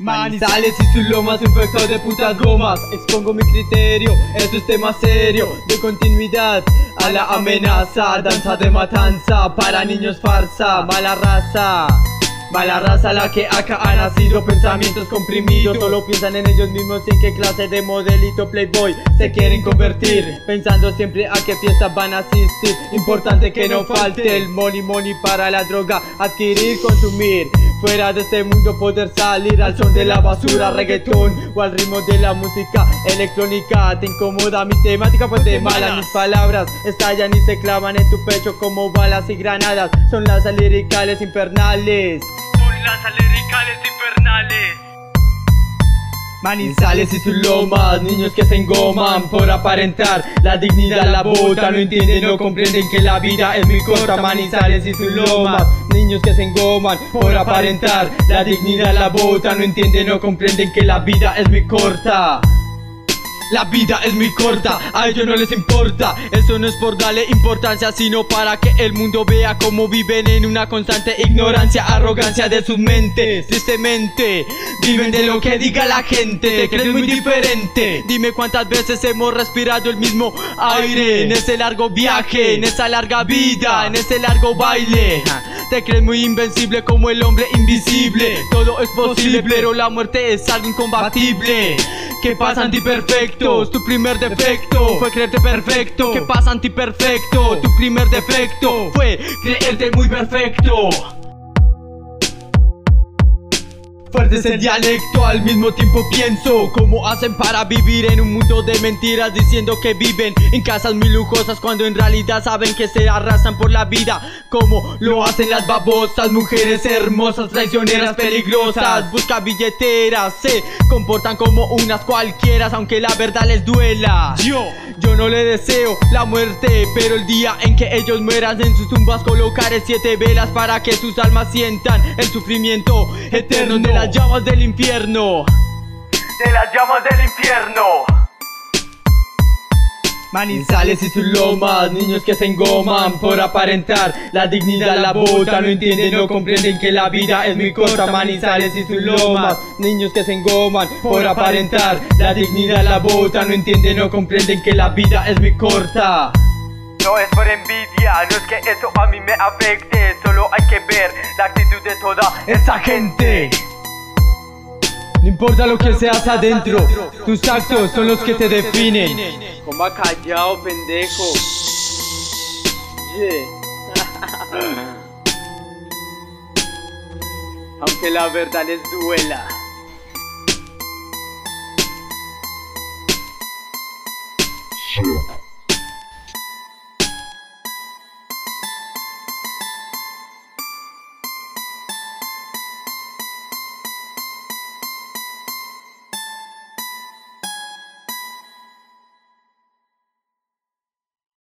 Manizales y sus lomas infectados de putas gomas. Expongo mi criterio, esto es tema serio. De continuidad a la amenaza Danza de matanza, para niños farsa. Mala raza Mala raza la que acá ha nacido. Pensamientos comprimidos Solo piensan en ellos mismos. En qué clase de modelito playboy Se quieren convertir Pensando siempre a qué fiestas van a asistir. Importante que no falte el money money para la droga. Adquirir, consumir Fuera de este mundo poder salir al son de la basura Reggaetón o al ritmo de la música electrónica. Te incomoda mi temática pues de mala Mis palabras estallan y se clavan en tu pecho como balas y granadas. Son las liricales infernales. Son las liricales infernales Manizales y sus lomas, niños que se engoman por aparentar La dignidad la bota, no entienden, no comprenden que la vida es muy corta. Manizales y sus lomas, niños que se engoman por aparentar La dignidad la bota, no entienden, no comprenden que la vida es muy corta la vida es muy corta, a ellos no les importa. Eso no es por darle importancia Sino para que el mundo vea cómo viven en una constante ignorancia Arrogancia de sus mentes. Tristemente Viven de lo que diga la gente Te crees muy diferente. Dime cuántas veces hemos respirado el mismo aire En ese largo viaje, en esa larga vida En ese largo baile. Te crees muy invencible como el hombre invisible. Todo es posible pero la muerte es algo incombatible ¿Qué pasa antiperfectos? Tu primer defecto. Fue creerte perfecto. ¿Qué pasa antiperfecto? Tu primer defecto. Fue creerte muy perfecto Fuerte es el dialecto, al mismo tiempo pienso ¿Cómo hacen para vivir en un mundo de mentiras Diciendo que viven en casas muy lujosas Cuando en realidad saben que se arrasan por la vida Como lo hacen las babosas Mujeres hermosas, traicioneras, peligrosas Busca billeteras, se comportan como unas cualquiera Aunque la verdad les duela. Yo. Yo no le deseo la muerte, pero el día en que ellos mueran en sus tumbas colocaré siete velas para que sus almas sientan el sufrimiento eterno de las llamas del infierno. De las llamas del infierno. Manizales y sus lomas, niños que se engoman por aparentar La dignidad la bota, no entienden, no comprenden que la vida es muy corta Manizales y sus lomas, niños que se engoman por aparentar La dignidad la bota, no entienden, no comprenden que la vida es muy corta no es por envidia, no es que eso a mí me afecte Solo hay que ver la actitud de toda esa gente no importa lo que seas adentro, tus actos son los que te definen. Coma callado, pendejo. Aunque la verdad les duela. Yeah.